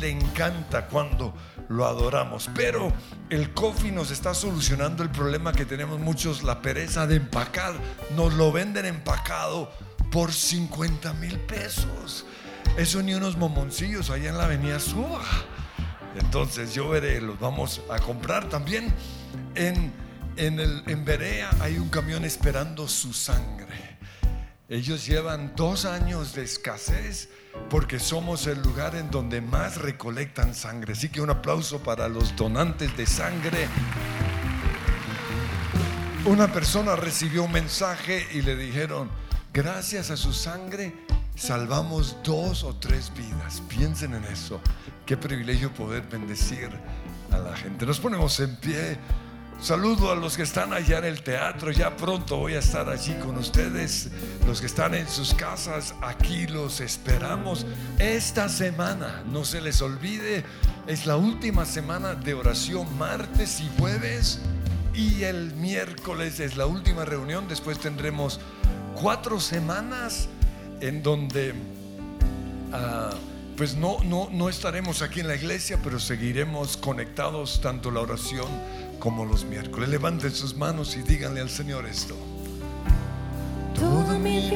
le encanta cuando lo adoramos. Pero el coffee nos está solucionando el problema que tenemos muchos, la pereza de empacar. Nos lo venden empacado por 50 mil pesos. Eso ni unos momoncillos allá en la avenida Suba. Entonces yo veré, los vamos a comprar también. En, en, el, en Berea hay un camión esperando su sangre. Ellos llevan dos años de escasez porque somos el lugar en donde más recolectan sangre. Así que un aplauso para los donantes de sangre. Una persona recibió un mensaje y le dijeron, gracias a su sangre salvamos dos o tres vidas. Piensen en eso. Qué privilegio poder bendecir a la gente. Nos ponemos en pie. Saludo a los que están allá en el teatro. Ya pronto voy a estar allí con ustedes. Los que están en sus casas, aquí los esperamos. Esta semana, no se les olvide, es la última semana de oración, martes y jueves. Y el miércoles es la última reunión. Después tendremos cuatro semanas en donde... Ah, pues no, no, no estaremos aquí en la iglesia, pero seguiremos conectados tanto la oración como los miércoles. Levanten sus manos y díganle al Señor esto. Mi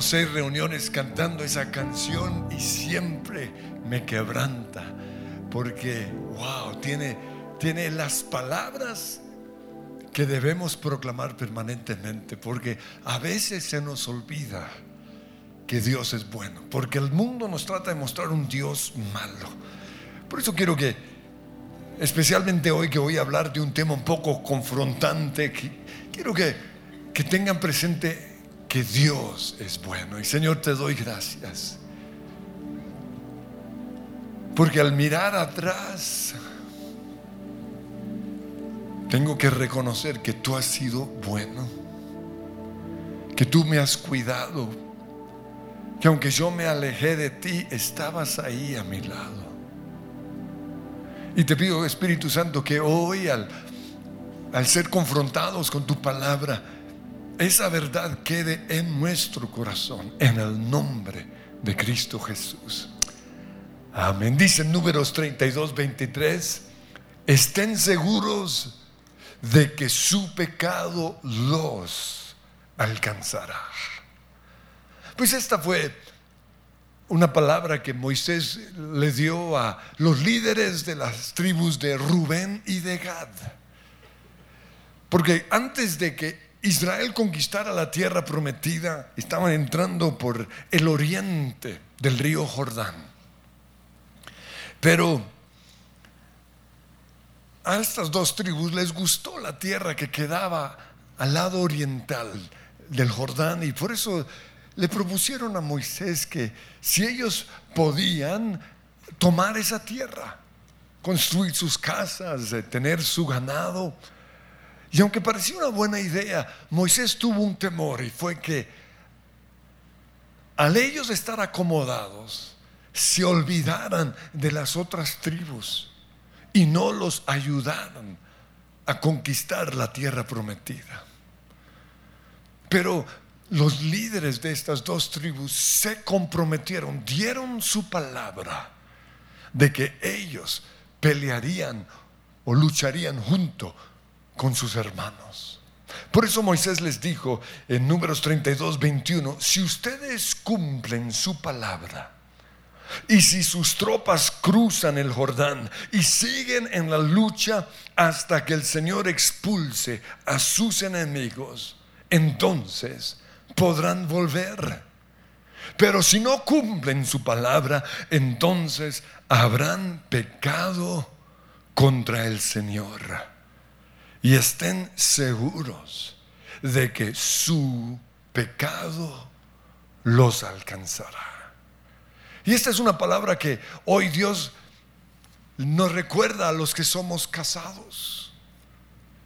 Seis reuniones cantando esa canción y siempre me quebranta porque, wow, tiene, tiene las palabras que debemos proclamar permanentemente, porque a veces se nos olvida que Dios es bueno, porque el mundo nos trata de mostrar un Dios malo. Por eso quiero que, especialmente hoy que voy a hablar de un tema un poco confrontante, quiero que, que tengan presente que Dios es bueno. Y Señor, te doy gracias. Porque al mirar atrás, tengo que reconocer que tú has sido bueno, que tú me has cuidado, que aunque yo me alejé de ti, estabas ahí a mi lado. Y te pido, Espíritu Santo, que hoy al, al ser confrontados con tu palabra, esa verdad quede en nuestro corazón, en el nombre de Cristo Jesús. Amén. Dice números 32, 23, estén seguros de que su pecado los alcanzará. Pues esta fue una palabra que Moisés le dio a los líderes de las tribus de Rubén y de Gad. Porque antes de que Israel conquistara la tierra prometida, estaban entrando por el oriente del río Jordán. Pero a estas dos tribus les gustó la tierra que quedaba al lado oriental del Jordán y por eso le propusieron a Moisés que si ellos podían tomar esa tierra, construir sus casas, tener su ganado, y aunque parecía una buena idea, Moisés tuvo un temor y fue que al ellos estar acomodados, se olvidaran de las otras tribus y no los ayudaran a conquistar la tierra prometida. Pero los líderes de estas dos tribus se comprometieron, dieron su palabra de que ellos pelearían o lucharían junto con sus hermanos. Por eso Moisés les dijo en números 32, 21, si ustedes cumplen su palabra, Y si sus tropas cruzan el Jordán y siguen en la lucha hasta que el Señor expulse a sus enemigos, entonces podrán volver. Pero si no cumplen su palabra, entonces habrán pecado contra el Señor. Y estén seguros de que su pecado los alcanzará. Y esta es una palabra que hoy Dios nos recuerda a los que somos casados.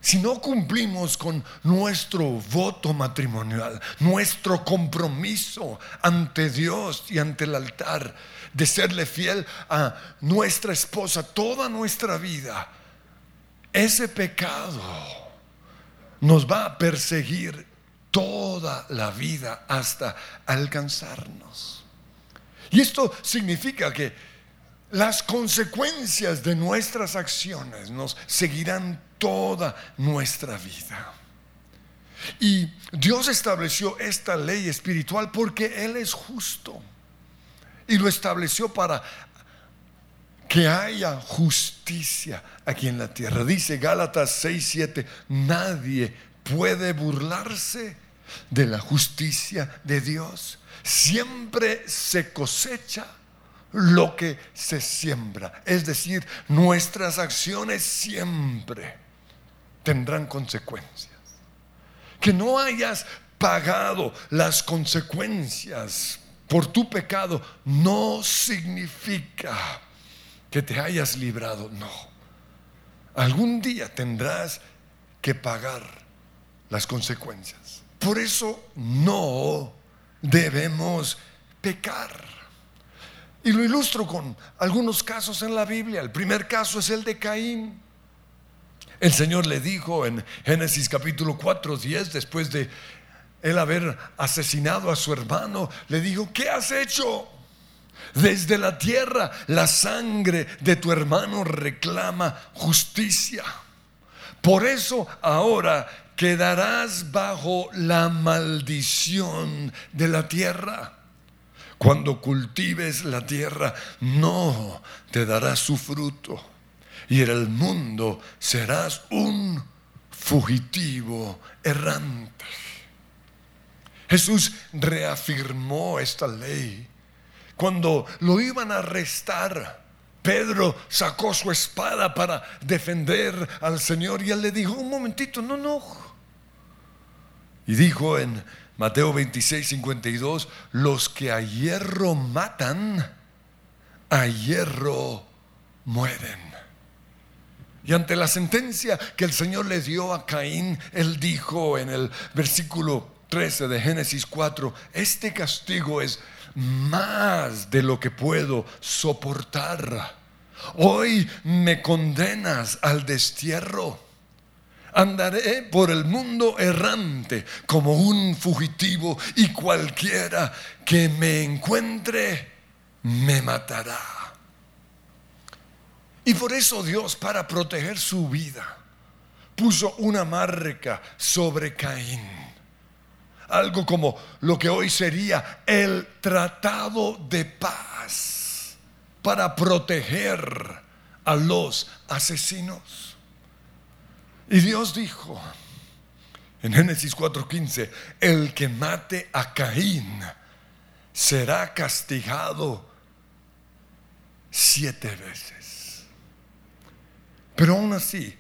Si no cumplimos con nuestro voto matrimonial, nuestro compromiso ante Dios y ante el altar de serle fiel a nuestra esposa toda nuestra vida, ese pecado nos va a perseguir toda la vida hasta alcanzarnos. Y esto significa que las consecuencias de nuestras acciones nos seguirán toda nuestra vida. Y Dios estableció esta ley espiritual porque Él es justo. Y lo estableció para que haya justicia aquí en la tierra. Dice Gálatas 6, 7, nadie puede burlarse de la justicia de Dios. Siempre se cosecha lo que se siembra. Es decir, nuestras acciones siempre tendrán consecuencias. Que no hayas pagado las consecuencias por tu pecado no significa que te hayas librado, no. Algún día tendrás que pagar las consecuencias. Por eso no debemos pecar. Y lo ilustro con algunos casos en la Biblia. El primer caso es el de Caín. El Señor le dijo en Génesis capítulo 4, 10, después de él haber asesinado a su hermano, le dijo, ¿qué has hecho? Desde la tierra la sangre de tu hermano reclama justicia. Por eso ahora quedarás bajo la maldición de la tierra. Cuando cultives la tierra, no te dará su fruto. Y en el mundo serás un fugitivo errante. Jesús reafirmó esta ley. Cuando lo iban a arrestar, Pedro sacó su espada para defender al Señor y él le dijo, un momentito, no, no. Y dijo en Mateo 26, 52, los que a hierro matan, a hierro mueren. Y ante la sentencia que el Señor le dio a Caín, él dijo en el versículo 13 de Génesis 4, este castigo es más de lo que puedo soportar. Hoy me condenas al destierro Andaré por el mundo errante como un fugitivo y cualquiera que me encuentre me matará. Y por eso Dios, para proteger su vida, puso una marca sobre Caín. Algo como lo que hoy sería el tratado de paz para proteger a los asesinos. Y Dios dijo en Génesis 4:15, el que mate a Caín será castigado siete veces. Pero aún así,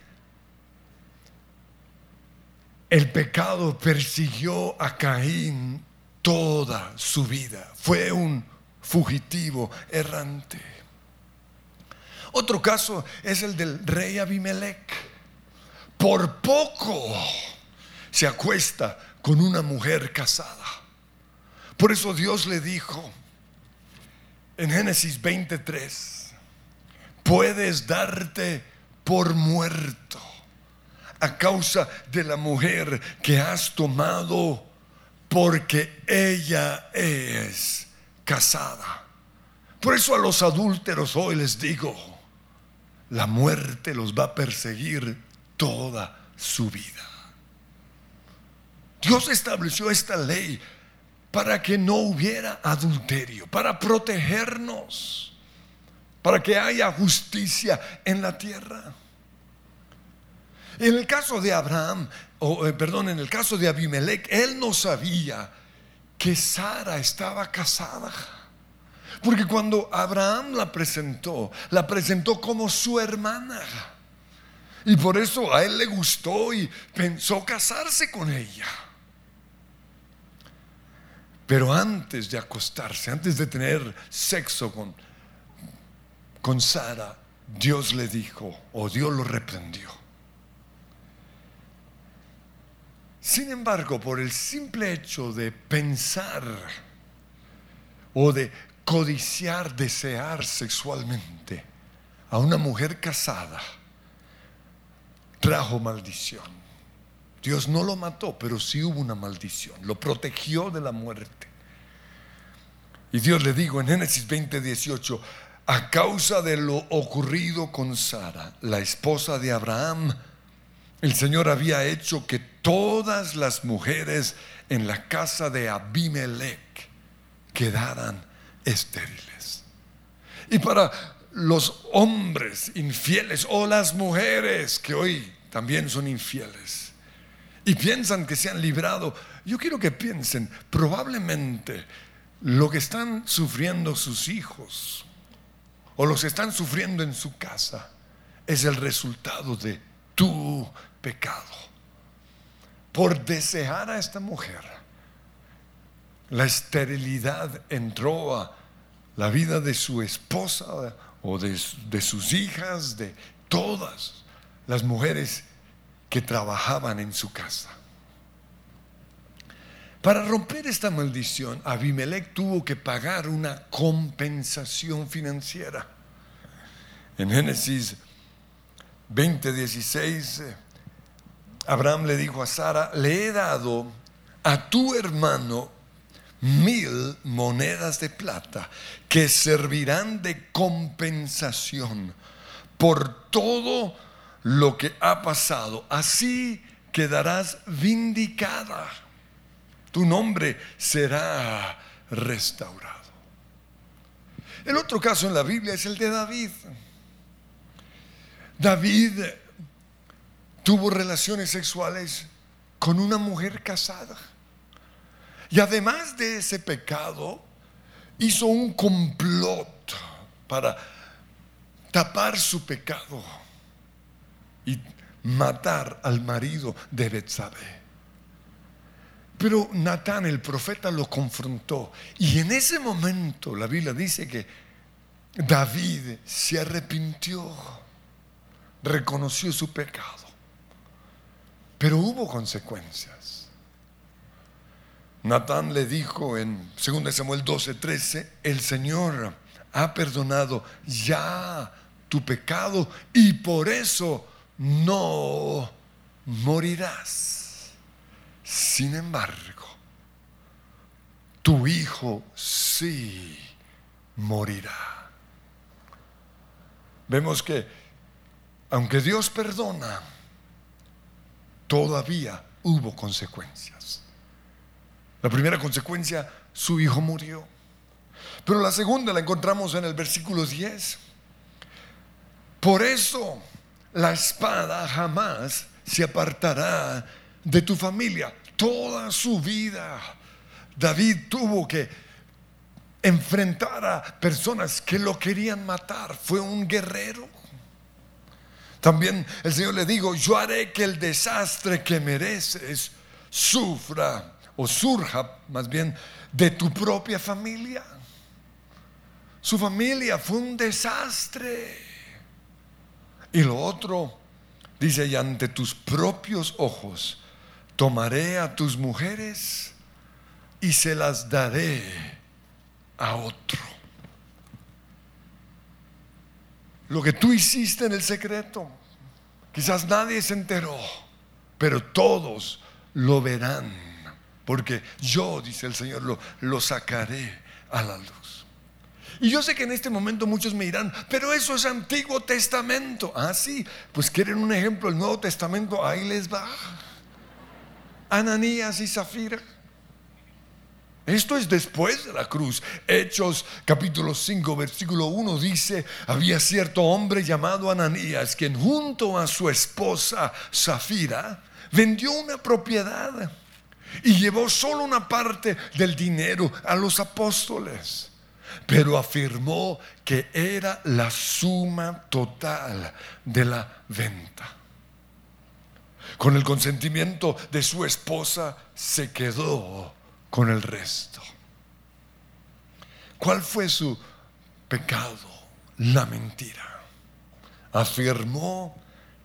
el pecado persiguió a Caín toda su vida. Fue un fugitivo errante. Otro caso es el del rey Abimelech por poco se acuesta con una mujer casada. Por eso Dios le dijo en Génesis 23, puedes darte por muerto causa de la mujer que has tomado porque ella es casada. Por eso a los adúlteros hoy les digo, la muerte los va a perseguir toda su vida. Dios estableció esta ley para que no hubiera adulterio, para protegernos, para que haya justicia en la tierra. En el caso de Abraham, o eh, perdón, en el caso de Abimelech, él no sabía que Sara estaba casada. Porque cuando Abraham la presentó, la presentó como su hermana. Y por eso a él le gustó y pensó casarse con ella. Pero antes de acostarse, antes de tener sexo con, con Sara, Dios le dijo, o Dios lo reprendió. Sin embargo, por el simple hecho de pensar o de codiciar, desear sexualmente a una mujer casada, trajo maldición. Dios no lo mató, pero sí hubo una maldición. Lo protegió de la muerte. Y Dios le dijo en Génesis 20, 18, a causa de lo ocurrido con Sara, la esposa de Abraham, el Señor había hecho que todas las mujeres en la casa de Abimelech quedaran estériles. Y para los hombres infieles o las mujeres que hoy también son infieles, y piensan que se han librado. Yo quiero que piensen, probablemente lo que están sufriendo sus hijos o los que están sufriendo en su casa es el resultado de tu pecado. Por desear a esta mujer, la esterilidad entró a la vida de su esposa o de, de sus hijas, de todas las mujeres que trabajaban en su casa. Para romper esta maldición, Abimelech tuvo que pagar una compensación financiera. En Génesis 20:16, Abraham le dijo a Sara, le he dado a tu hermano mil monedas de plata que servirán de compensación por todo lo que ha pasado, así quedarás vindicada. Tu nombre será restaurado. El otro caso en la Biblia es el de David. David tuvo relaciones sexuales con una mujer casada. Y además de ese pecado, hizo un complot para tapar su pecado y matar al marido de Betsabé. Pero Natán, el profeta, lo confrontó. Y en ese momento la Biblia dice que David se arrepintió, reconoció su pecado. Pero hubo consecuencias. Natán le dijo en 2 Samuel 12, 13, el Señor ha perdonado ya tu pecado y por eso no morirás. Sin embargo, tu hijo sí morirá. Vemos que, aunque Dios perdona, todavía hubo consecuencias. La primera consecuencia, su hijo murió. Pero la segunda la encontramos en el versículo 10. Por eso la espada jamás se apartará de tu familia. Toda su vida David tuvo que enfrentar a personas que lo querían matar. Fue un guerrero. También el Señor le dijo, yo haré que el desastre que mereces sufra o surja más bien de tu propia familia. Su familia fue un desastre. Y lo otro, dice, y ante tus propios ojos tomaré a tus mujeres y se las daré a otro. Lo que tú hiciste en el secreto, quizás nadie se enteró, pero todos lo verán, porque yo, dice el Señor, lo, lo sacaré a la luz. Y yo sé que en este momento muchos me dirán, pero eso es Antiguo Testamento. Ah, sí, pues quieren un ejemplo del Nuevo Testamento, ahí les va. Ananías y Zafira. Esto es después de la cruz. Hechos capítulo 5, versículo 1 dice, había cierto hombre llamado Ananías, quien junto a su esposa Zafira vendió una propiedad y llevó solo una parte del dinero a los apóstoles, pero afirmó que era la suma total de la venta. Con el consentimiento de su esposa se quedó con el resto. ¿Cuál fue su pecado? La mentira. Afirmó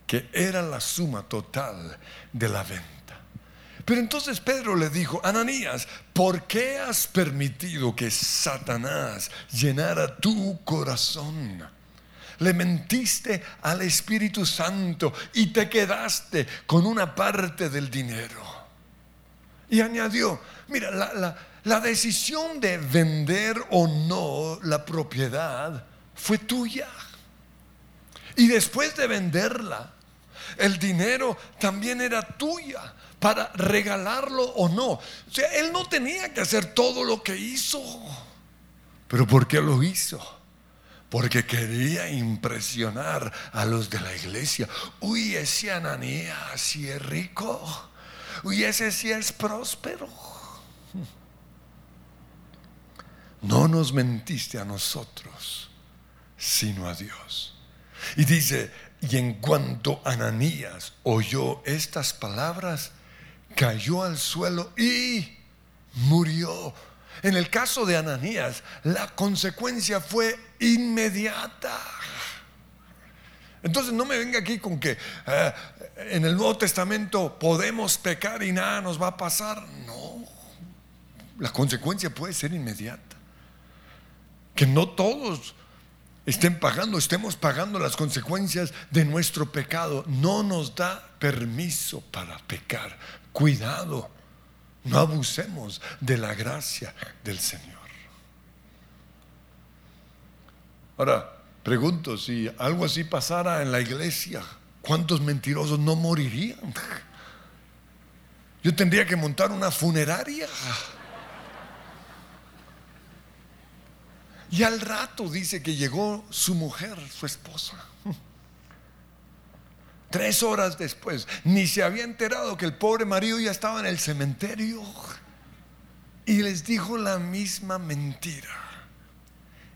que era la suma total de la venta. Pero entonces Pedro le dijo, Ananías, ¿por qué has permitido que Satanás llenara tu corazón? Le mentiste al Espíritu Santo y te quedaste con una parte del dinero. Y añadió, Mira, la, decisión de vender o no la propiedad fue tuya. Y después de venderla, el dinero también era tuya para regalarlo o no. O sea, él no tenía que hacer todo lo que hizo. Pero ¿por qué lo hizo? Porque quería impresionar a los de la iglesia. Uy, ese Ananías sí es rico. Uy, ese sí es próspero. no nos mentiste a nosotros, sino a Dios. Y dice, y en cuanto Ananías oyó estas palabras, cayó al suelo y murió. En el caso de Ananías, la consecuencia fue inmediata. Entonces no me venga aquí con que eh, en el Nuevo Testamento podemos pecar y nada nos va a pasar. No, la consecuencia puede ser inmediata que no todos estén pagando, estemos pagando las consecuencias de nuestro pecado. No nos da permiso para pecar. Cuidado, no abusemos de la gracia del Señor. Ahora, pregunto, si algo así pasara en la iglesia, ¿cuántos mentirosos no morirían? Yo tendría que montar una funeraria. Y al rato dice que llegó su mujer, su esposa. Tres horas después, ni se había enterado que el pobre marido ya estaba en el cementerio. Y les dijo la misma mentira.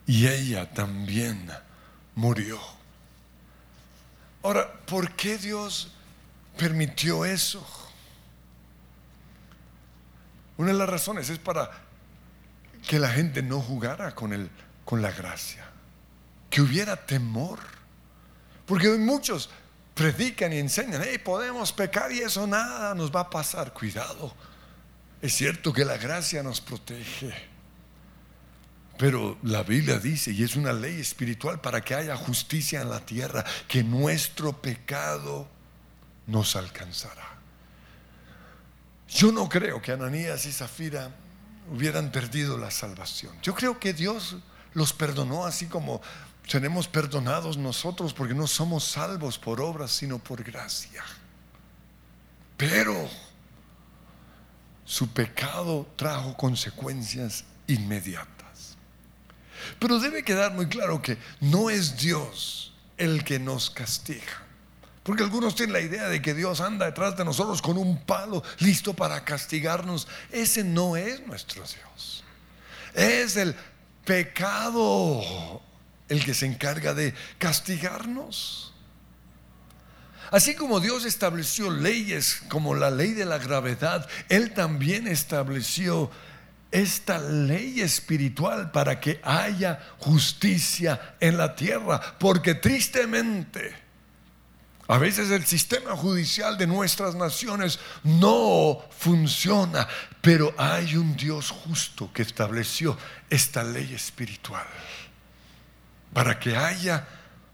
Y ella también murió. Ahora, ¿por qué Dios permitió eso? Una de las razones es para que la gente no jugara con, el, con la gracia, que hubiera temor. Porque muchos predican y enseñan, hey, podemos pecar y eso nada nos va a pasar. Cuidado, es cierto que la gracia nos protege, pero la Biblia dice, y es una ley espiritual para que haya justicia en la tierra, que nuestro pecado nos alcanzará. Yo no creo que Ananías y Zafira hubieran perdido la salvación. Yo creo que Dios los perdonó así como seremos perdonados nosotros porque no somos salvos por obras, sino por gracia. Pero su pecado trajo consecuencias inmediatas. Pero debe quedar muy claro que no es Dios el que nos castiga. Porque algunos tienen la idea de que Dios anda detrás de nosotros con un palo listo para castigarnos. Ese no es nuestro Dios. Es el pecado el que se encarga de castigarnos. Así como Dios estableció leyes como la ley de la gravedad, Él también estableció esta ley espiritual para que haya justicia en la tierra. Porque tristemente a veces el sistema judicial de nuestras naciones no funciona, pero hay un Dios justo que estableció esta ley espiritual para que haya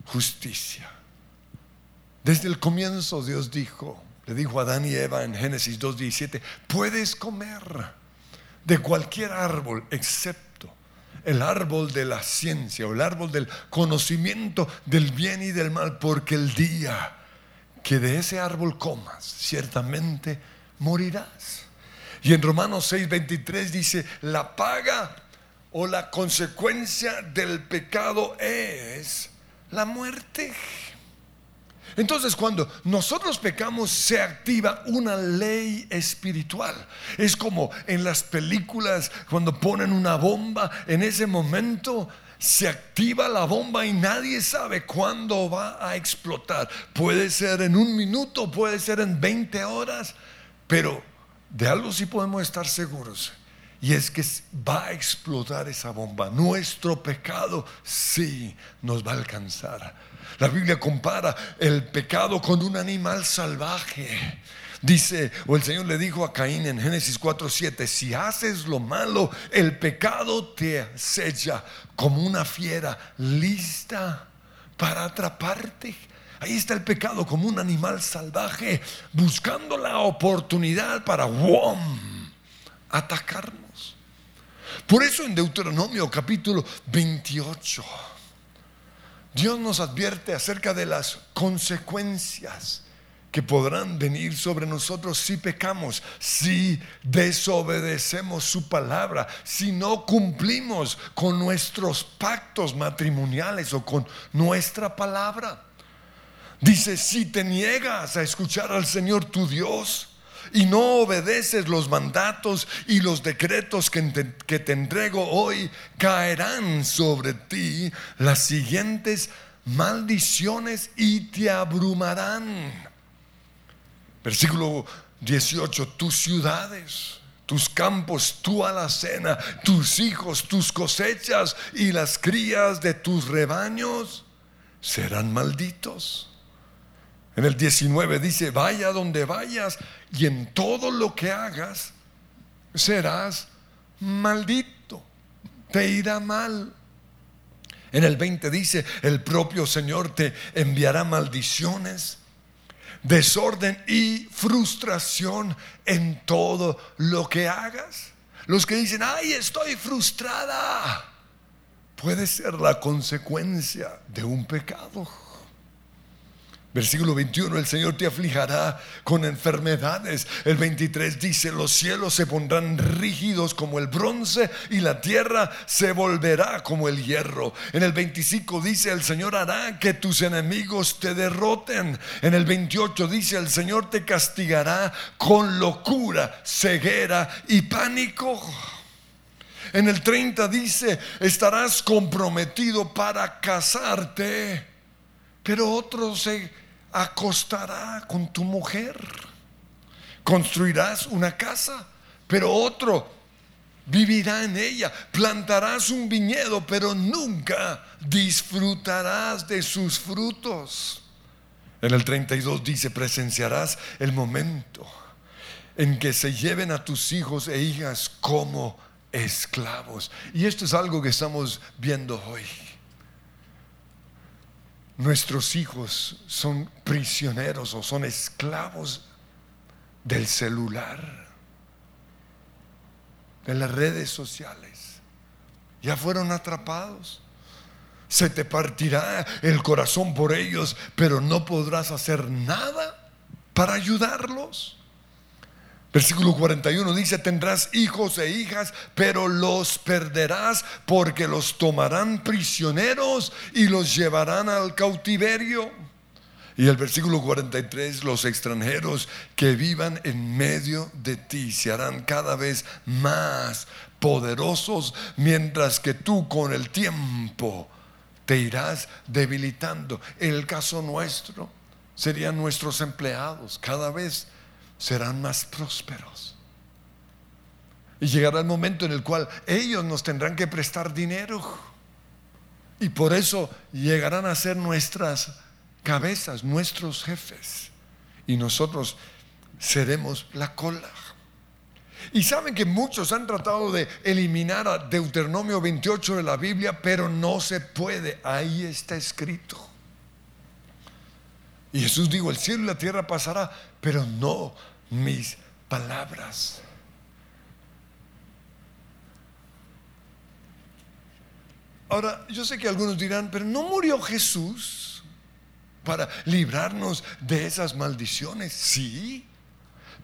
justicia. Desde el comienzo Dios dijo, le dijo a Adán y Eva en Génesis 2.17, puedes comer de cualquier árbol excepto el árbol de la ciencia o el árbol del conocimiento del bien y del mal, porque el día que de ese árbol comas, ciertamente morirás. Y en Romanos 6:23 dice, la paga o la consecuencia del pecado es la muerte. Entonces cuando nosotros pecamos se activa una ley espiritual. Es como en las películas cuando ponen una bomba, en ese momento se activa la bomba y nadie sabe cuándo va a explotar. Puede ser en un minuto, puede ser en 20 horas, pero de algo sí podemos estar seguros. Y es que va a explotar esa bomba. Nuestro pecado sí nos va a alcanzar. La Biblia compara el pecado con un animal salvaje. Dice, o el Señor le dijo a Caín en Génesis 4:7, si haces lo malo, el pecado te acecha como una fiera lista para atraparte. Ahí está el pecado como un animal salvaje buscando la oportunidad para atacarnos. Por eso en Deuteronomio capítulo 28 Dios nos advierte acerca de las consecuencias que podrán venir sobre nosotros si pecamos, si desobedecemos su palabra, si no cumplimos con nuestros pactos matrimoniales o con nuestra palabra. Dice, si te niegas a escuchar al Señor tu Dios, y no obedeces los mandatos y los decretos que te, entrego hoy, caerán sobre ti las siguientes maldiciones y te abrumarán. Versículo 18, tus ciudades, tus campos, tu alacena, tus hijos, tus cosechas y las crías de tus rebaños serán malditos. En el 19 dice, vaya donde vayas y en todo lo que hagas serás maldito, te irá mal. En el 20 dice, el propio Señor te enviará maldiciones, desorden y frustración en todo lo que hagas. Los que dicen, ay, estoy frustrada, puede ser la consecuencia de un pecado. Versículo 21, el Señor te aflijará con enfermedades. El 23 dice, los cielos se pondrán rígidos como el bronce y la tierra se volverá como el hierro. En el 25 dice, el Señor hará que tus enemigos te derroten. En el 28 dice, el Señor te castigará con locura, ceguera y pánico. En el 30 dice, estarás comprometido para casarte pero otro se acostará con tu mujer. Construirás una casa, pero otro vivirá en ella. Plantarás un viñedo, pero nunca disfrutarás de sus frutos. En el 32 dice, presenciarás el momento en que se lleven a tus hijos e hijas como esclavos. Y esto es algo que estamos viendo hoy nuestros hijos son prisioneros o son esclavos del celular, de las redes sociales. Ya fueron atrapados. Se te partirá el corazón por ellos, pero no podrás hacer nada para ayudarlos. Versículo 41 dice, tendrás hijos e hijas, pero los perderás porque los tomarán prisioneros y los llevarán al cautiverio. Y el versículo 43, los extranjeros que vivan en medio de ti se harán cada vez más poderosos, mientras que tú con el tiempo te irás debilitando. En el caso nuestro, serían nuestros empleados cada vez serán más prósperos. Y llegará el momento en el cual ellos nos tendrán que prestar dinero. Y por eso llegarán a ser nuestras cabezas, nuestros jefes. Y nosotros seremos la cola. Y saben que muchos han tratado de eliminar a Deuteronomio 28 de la Biblia, pero no se puede. Ahí está escrito. Y Jesús dijo, el cielo y la tierra pasará, pero no mis palabras. Ahora, yo sé que algunos dirán, pero ¿no murió Jesús para librarnos de esas maldiciones? Sí,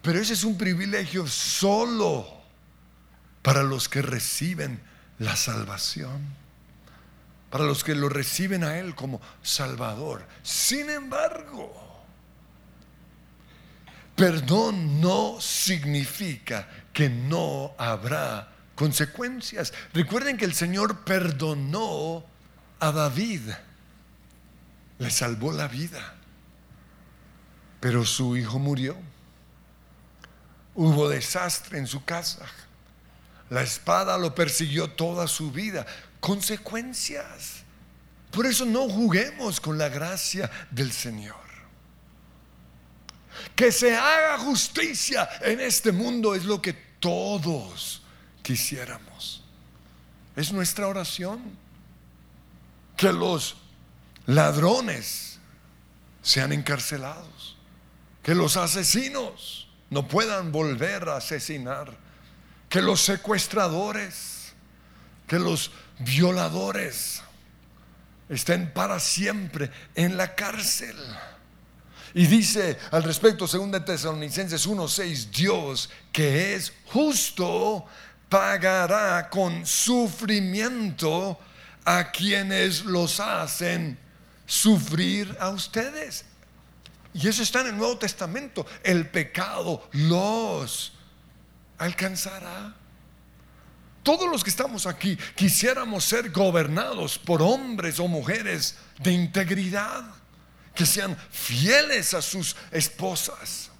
Pero ese es un privilegio solo para los que reciben la salvación, para los que lo reciben a Él como Salvador. Sin embargo, perdón no significa que no habrá consecuencias. Recuerden que el Señor perdonó a David, le salvó la vida, pero su hijo murió. Hubo desastre en su casa. La espada lo persiguió toda su vida. Consecuencias. Por eso no juguemos con la gracia del Señor. Que se haga justicia en este mundo es lo que todos quisiéramos. Es nuestra oración. Que los ladrones sean encarcelados. Que los asesinos no puedan volver a asesinar. Que los secuestradores, que los violadores estén para siempre en la cárcel. Y dice al respecto, según de Tesalonicenses 1:6, Dios que es justo pagará con sufrimiento a quienes los hacen sufrir a ustedes. Y eso está en el Nuevo Testamento. El pecado los alcanzará. Todos los que estamos aquí quisiéramos ser gobernados por hombres o mujeres de integridad, que sean fieles a sus esposas,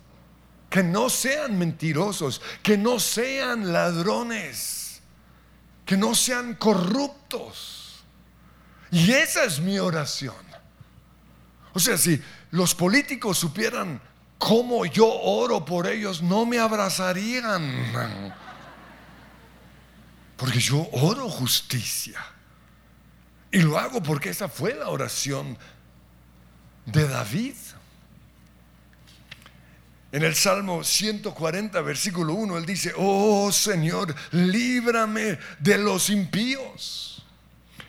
que no sean mentirosos, que no sean ladrones, que no sean corruptos. Y esa es mi oración. O sea, si los políticos supieran cómo yo oro por ellos, no me abrazarían. Porque yo oro justicia. Y lo hago porque esa fue la oración de David. En el Salmo 140, versículo 1, él dice, oh Señor, líbrame de los impíos.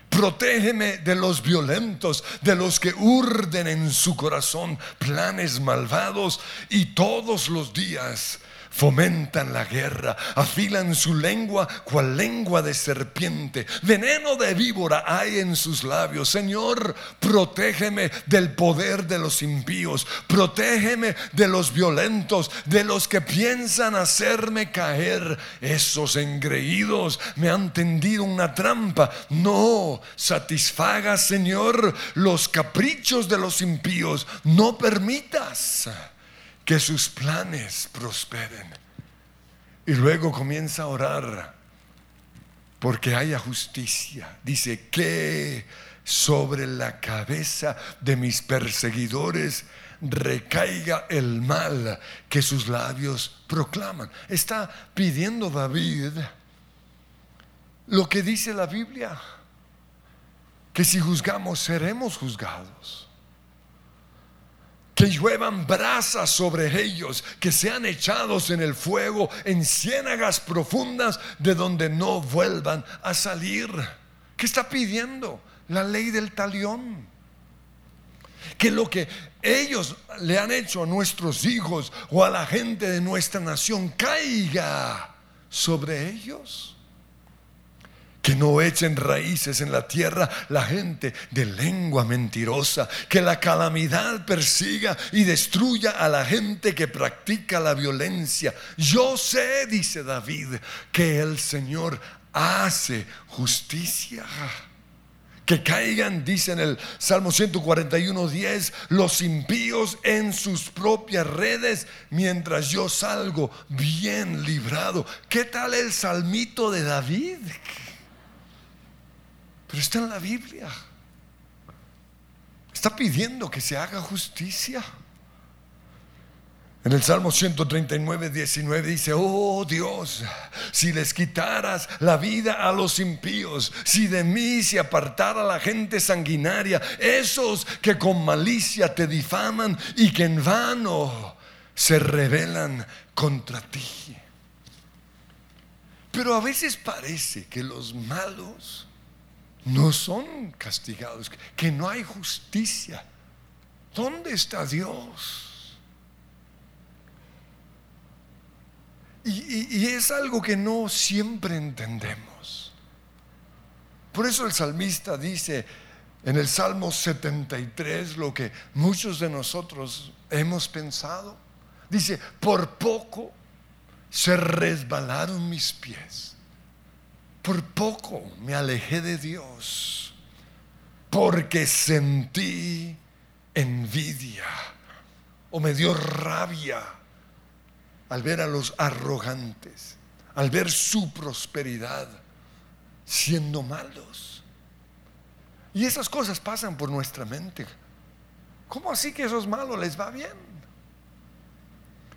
Protégeme de los violentos, de los que urden en su corazón planes malvados y todos los días fomentan la guerra, afilan su lengua cual lengua de serpiente, veneno de víbora hay en sus labios. Señor, protégeme del poder de los impíos, protégeme de los violentos, de los que piensan hacerme caer. Esos engreídos me han tendido una trampa. No satisfaga, Señor, los caprichos de los impíos. No permitas que sus planes prosperen. Y luego comienza a orar porque haya justicia. Dice que sobre la cabeza de mis perseguidores recaiga el mal que sus labios proclaman. Está pidiendo David lo que dice la Biblia, que si juzgamos seremos juzgados que lluevan brasas sobre ellos, que sean echados en el fuego, en ciénagas profundas de donde no vuelvan a salir. ¿Qué está pidiendo? La ley del talión. Que lo que ellos le han hecho a nuestros hijos o a la gente de nuestra nación caiga sobre ellos que no echen raíces en la tierra la gente de lengua mentirosa, que la calamidad persiga y destruya a la gente que practica la violencia. Yo sé, dice David, que el Señor hace justicia. Que caigan, dice en el Salmo 141, 10, los impíos en sus propias redes, mientras yo salgo bien librado. ¿Qué tal el salmito de David? Pero está en la Biblia. Está pidiendo que se haga justicia. En el Salmo 139, 19 dice, oh Dios, si les quitaras la vida a los impíos, si de mí se apartara la gente sanguinaria, esos que con malicia te difaman y que en vano se rebelan contra ti. Pero a veces parece que los malos no son castigados, que no hay justicia. ¿Dónde está Dios? Y, es algo que no siempre entendemos. Por eso el salmista dice en el Salmo 73 lo que muchos de nosotros hemos pensado. Dice, por poco se resbalaron mis pies. Por poco me alejé de Dios. Porque sentí envidia o me dio rabia al ver a los arrogantes, al ver su prosperidad siendo malos. Y esas cosas pasan por nuestra mente. ¿Cómo así que esos malos les va bien?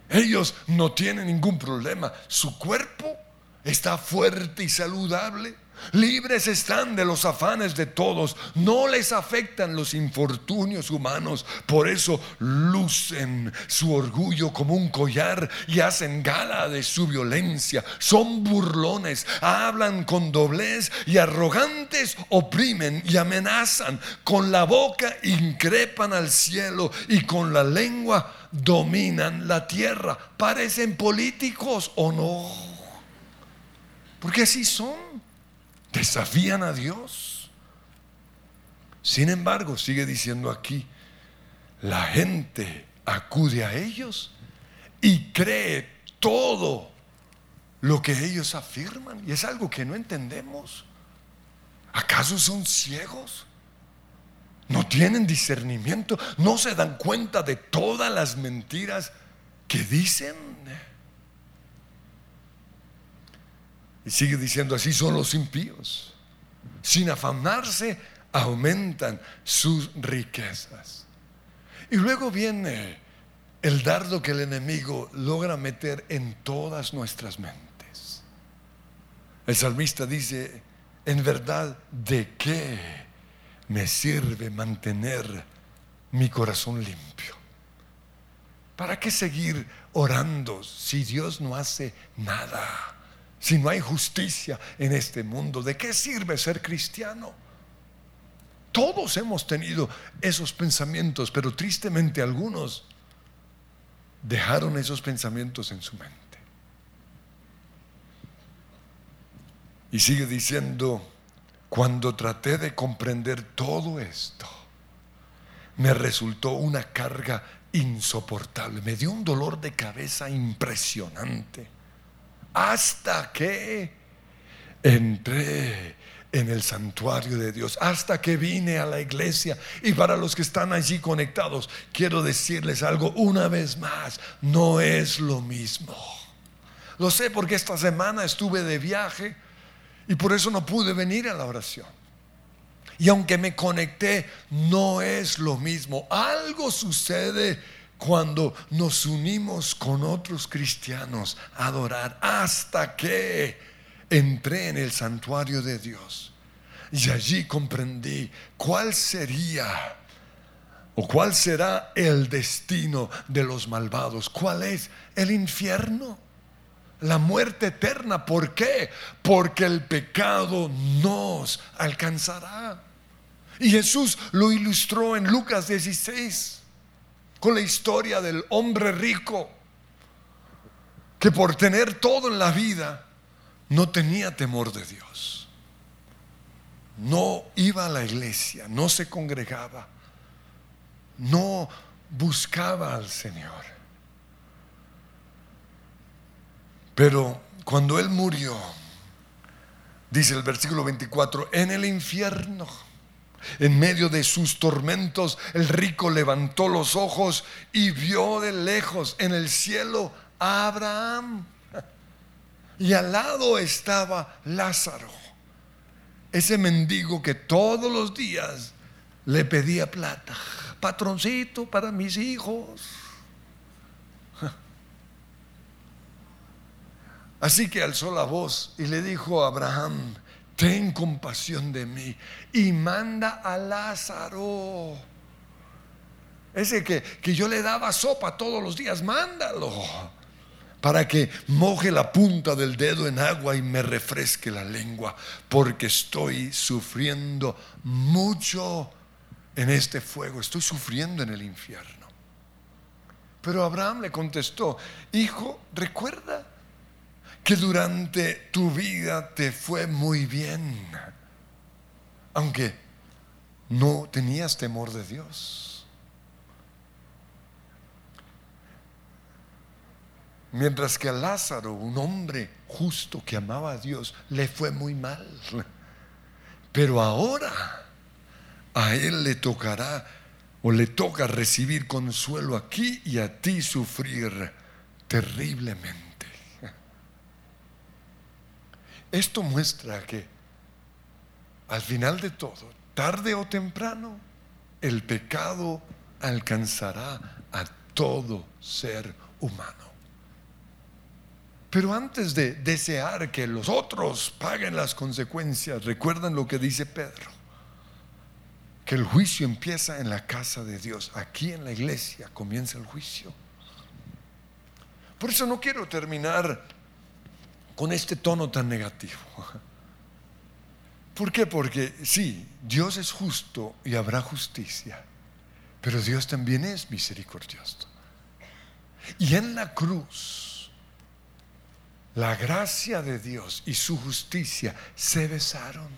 Ellos no tienen ningún problema. Su cuerpo está fuerte y saludable. Libres están de los afanes de todos. No les afectan los infortunios humanos. Por eso lucen su orgullo como un collar y hacen gala de su violencia. Son burlones, hablan con doblez y arrogantes oprimen y amenazan. Con la boca increpan al cielo y con la lengua dominan la tierra. Parecen políticos o no. Porque así son. Desafían a Dios. Sin embargo, sigue diciendo aquí, la gente acude a ellos y cree todo lo que ellos afirman. Y es algo que no entendemos. ¿Acaso son ciegos? ¿No tienen discernimiento? ¿No se dan cuenta de todas las mentiras que dicen? Y sigue diciendo, así son los impíos. Sin afanarse, aumentan sus riquezas. Y luego viene el dardo que el enemigo logra meter en todas nuestras mentes. El salmista dice, en verdad, ¿de qué me sirve mantener mi corazón limpio? ¿Para qué seguir orando si Dios no hace nada? Si no hay justicia en este mundo, ¿de qué sirve ser cristiano? Todos hemos tenido esos pensamientos, pero tristemente algunos dejaron esos pensamientos en su mente. Y sigue diciendo, cuando traté de comprender todo esto, me resultó una carga insoportable, me dio un dolor de cabeza impresionante hasta que entré en el santuario de Dios, hasta que vine a la iglesia. Y para los que están allí conectados, quiero decirles algo una vez más, no es lo mismo. Lo sé porque esta semana estuve de viaje y por eso no pude venir a la oración. Y aunque me conecté, no es lo mismo. Algo sucede cuando nos unimos con otros cristianos a adorar hasta que entré en el santuario de Dios. Y allí comprendí cuál sería o cuál será el destino de los malvados. ¿Cuál es? El infierno. La muerte eterna. ¿Por qué? Porque el pecado nos alcanzará. Y Jesús lo ilustró en Lucas 16 con la historia del hombre rico que por tener todo en la vida no tenía temor de Dios. No iba a la iglesia, no se congregaba, no buscaba al Señor. Pero cuando él murió, dice el versículo 24, en el infierno, en medio de sus tormentos, el rico levantó los ojos y vio de lejos en el cielo a Abraham. Y al lado estaba Lázaro, ese mendigo que todos los días le pedía plata. Patroncito para mis hijos. Así que alzó la voz y le dijo a Abraham, ten compasión de mí y manda a Lázaro. Ese que, que yo le daba sopa todos los días, mándalo para que moje la punta del dedo en agua y me refresque la lengua, porque estoy sufriendo mucho en este fuego, estoy sufriendo en el infierno. Pero Abraham le contestó, hijo, recuerda que durante tu vida te fue muy bien, aunque no tenías temor de Dios. Mientras que a Lázaro, un hombre justo que amaba a Dios, le fue muy mal. Pero ahora a él le tocará o le toca recibir consuelo aquí y a ti sufrir terriblemente. Esto muestra que al final de todo, tarde o temprano, el pecado alcanzará a todo ser humano. Pero antes de desear que los otros paguen las consecuencias, recuerdan lo que dice Pedro, que el juicio empieza en la casa de Dios, aquí en la iglesia comienza el juicio. Por eso no quiero terminar con este tono tan negativo. ¿Por qué? Porque sí, Dios es justo y habrá justicia, pero Dios también es misericordioso. Y en la cruz, la gracia de Dios y su justicia se besaron.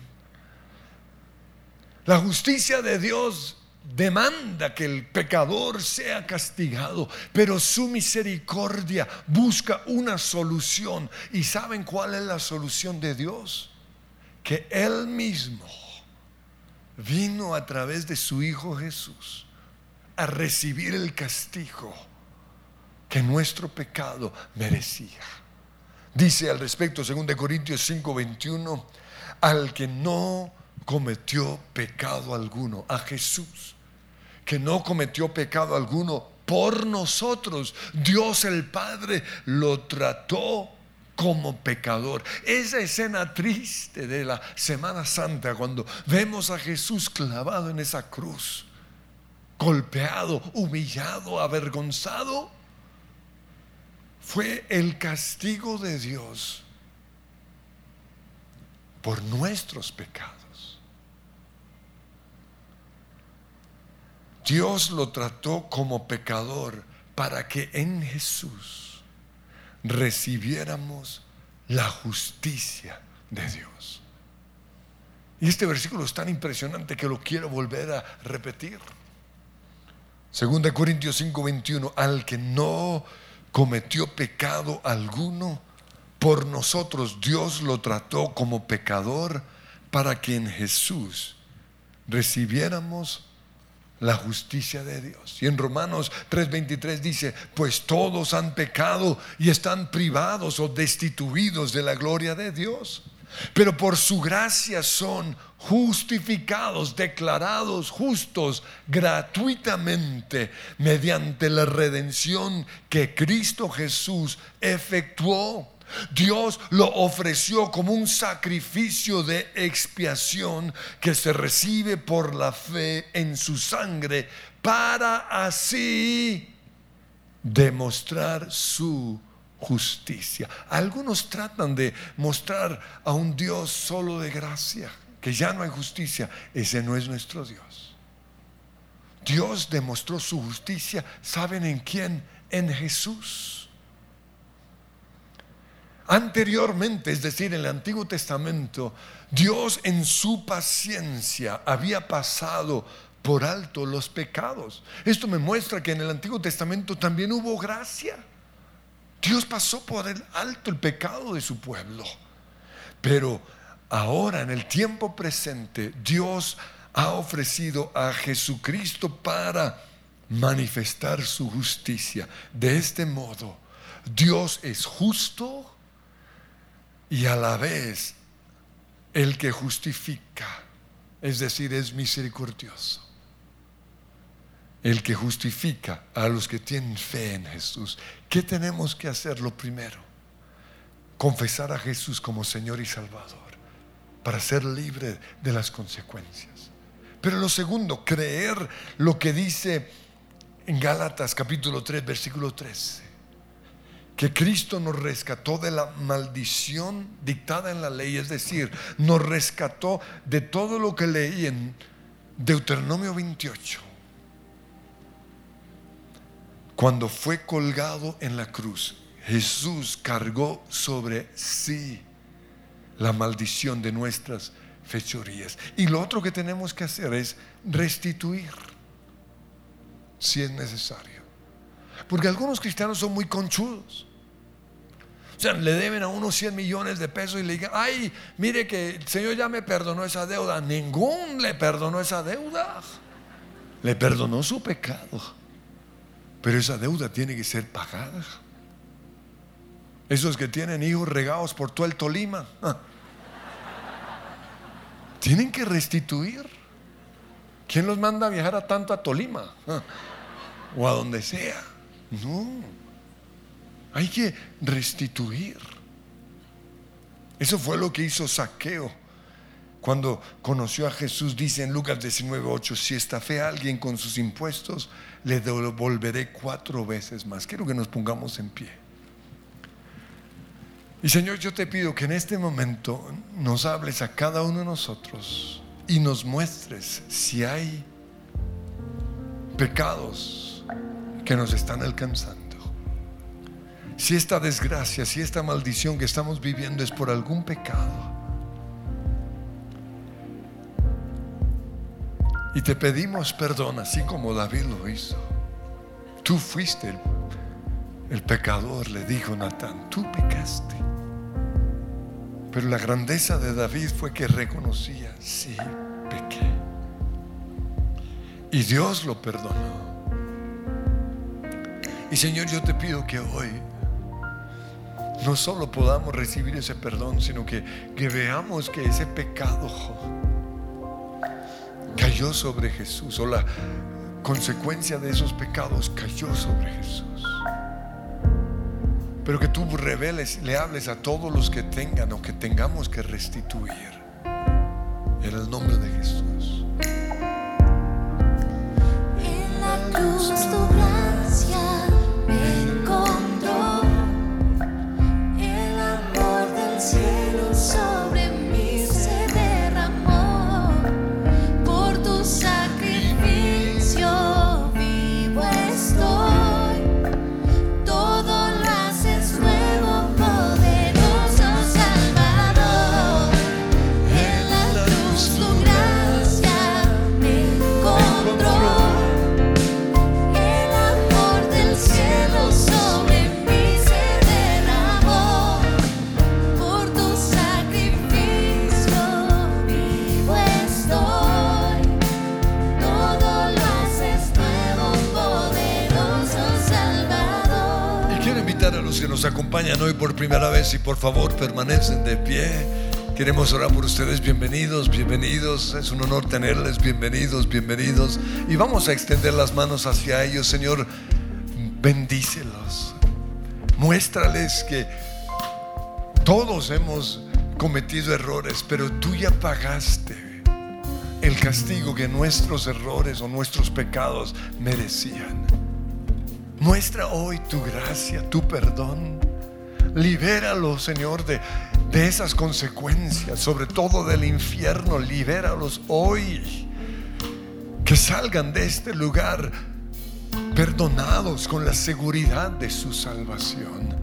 La justicia de Dios demanda que el pecador sea castigado, pero su misericordia busca una solución. ¿Y saben cuál es la solución de Dios? Que Él mismo vino a través de su Hijo Jesús a recibir el castigo que nuestro pecado merecía. Dice al respecto, 2 Corintios 5:21, al que no cometió pecado alguno, a Jesús, que no cometió pecado alguno por nosotros. Dios el Padre lo trató como pecador. Esa escena triste de la Semana Santa, cuando vemos a Jesús clavado en esa cruz, golpeado, humillado, avergonzado, fue el castigo de Dios por nuestros pecados. Dios lo trató como pecador para que en Jesús recibiéramos la justicia de Dios. Y este versículo es tan impresionante que lo quiero volver a repetir. Segunda Corintios 5:21, al que no cometió pecado alguno, por nosotros Dios lo trató como pecador para que en Jesús recibiéramos la justicia de Dios. Y en Romanos 3:23 dice, pues todos han pecado y están privados o destituidos de la gloria de Dios. Pero por su gracia son justificados, declarados justos gratuitamente mediante la redención que Cristo Jesús efectuó Dios lo ofreció como un sacrificio de expiación que se recibe por la fe en su sangre para así demostrar su justicia. Algunos tratan de mostrar a un Dios solo de gracia, que ya no hay justicia. Ese no es nuestro Dios. Dios demostró su justicia, ¿saben en quién? En Jesús. Anteriormente, es decir, en el Antiguo Testamento, Dios en su paciencia había pasado por alto los pecados. Esto me muestra que en el Antiguo Testamento también hubo gracia. Dios pasó por el alto el pecado de su pueblo. Pero ahora, en el tiempo presente, Dios ha ofrecido a Jesucristo para manifestar su justicia. De este modo, Dios es justo y a la vez el que justifica, es decir, es misericordioso. El que justifica a los que tienen fe en Jesús. ¿Qué tenemos que hacer? Lo primero, confesar a Jesús como Señor y Salvador para ser libre de las consecuencias. Pero lo segundo, creer lo que dice en Gálatas capítulo 3, versículo 13 que Cristo nos rescató de la maldición dictada en la ley, es decir, nos rescató de todo lo que leí en Deuteronomio 28, cuando fue colgado en la cruz. Jesús cargó sobre sí la maldición de nuestras fechorías. Y lo otro que tenemos que hacer es restituir, si es necesario. Porque algunos cristianos son muy conchudos. O sea, le deben a unos 100 millones de pesos y le digan, ay, mire que el Señor ya me perdonó esa deuda. Ningún le perdonó esa deuda. Le perdonó su pecado. Pero esa deuda tiene que ser pagada. Esos que tienen hijos regados por todo el Tolima. ah, Tienen que restituir. ¿Quién los manda a viajar a tanto a Tolima? Ah, O a donde sea. No. Hay que restituir. Eso fue lo que hizo Saqueo. Cuando conoció a Jesús, dice en Lucas 19:8, si estafé a alguien con sus impuestos, le devolveré cuatro veces más. Quiero que nos pongamos en pie. Y Señor, yo te pido que en este momento nos hables a cada uno de nosotros y nos muestres si hay pecados que nos están alcanzando. Si esta desgracia, si esta maldición que estamos viviendo es por algún pecado. Y te pedimos perdón, así como David lo hizo. Tú fuiste el, el pecador, le dijo Natán, tú pecaste. Pero la grandeza de David fue que reconocía, sí, pequé. Y Dios lo perdonó. Y Señor, yo te pido que hoy no solo podamos recibir ese perdón, sino que, que veamos que ese pecado cayó sobre Jesús, o la consecuencia de esos pecados cayó sobre Jesús. Pero que tú reveles, le hables a todos los que tengan o que tengamos que restituir. En el nombre de Jesús. En la cruz tu acompañan hoy por primera vez y por favor permanecen de pie. Queremos orar por ustedes. Bienvenidos, bienvenidos. Es un honor tenerles. Bienvenidos, bienvenidos. Y vamos a extender las manos hacia ellos, Señor. Bendícelos. Muéstrales que todos hemos cometido errores, pero tú ya pagaste el castigo que nuestros errores o nuestros pecados merecían. Muestra hoy tu gracia, tu perdón. Libéralos, Señor, de, de esas consecuencias, sobre todo del infierno. Libéralos hoy. Que salgan de este lugar perdonados con la seguridad de su salvación.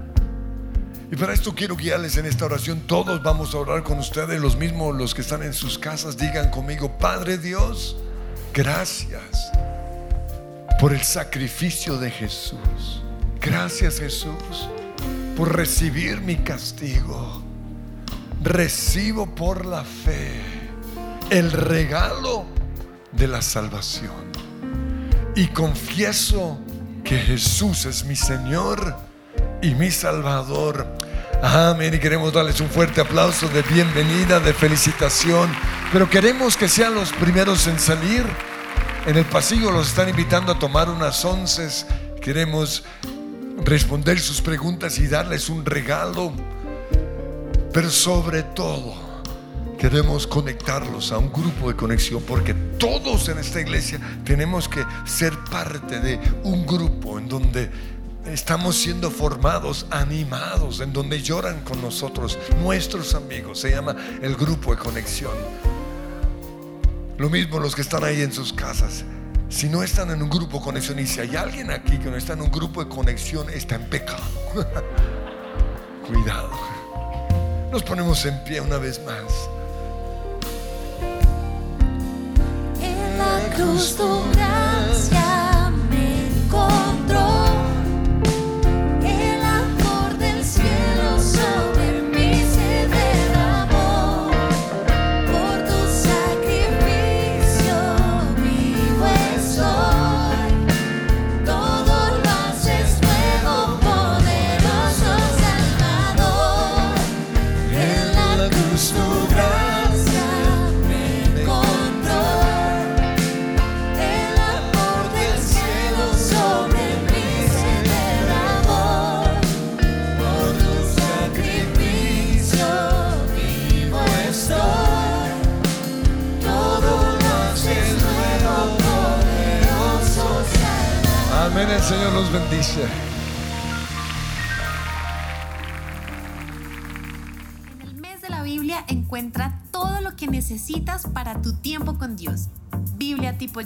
Y para esto quiero guiarles en esta oración. Todos vamos a orar con ustedes, los mismos, los que están en sus casas, digan conmigo, Padre Dios, gracias por el sacrificio de Jesús. Gracias Jesús por recibir mi castigo. Recibo por la fe el regalo de la salvación. Y confieso que Jesús es mi Señor y mi Salvador. Amén. Y queremos darles un fuerte aplauso de bienvenida, de felicitación. Pero queremos que sean los primeros en salir. En el pasillo los están invitando a tomar unas onces. Queremos responder sus preguntas y darles un regalo. Pero sobre todo, queremos conectarlos a un grupo de conexión porque todos en esta iglesia tenemos que ser parte de un grupo en donde estamos siendo formados, animados, en donde lloran con nosotros nuestros amigos. Se llama el grupo de conexión. Lo mismo los que están ahí en sus casas. Si no están en un grupo de conexión y si hay alguien aquí que no está en un grupo de conexión, está en pecado. Cuidado. Nos ponemos en pie una vez más. En la cruz tu gracia En el mes de la Biblia encuentra todo lo que necesitas para tu tiempo con Dios. Biblia tipo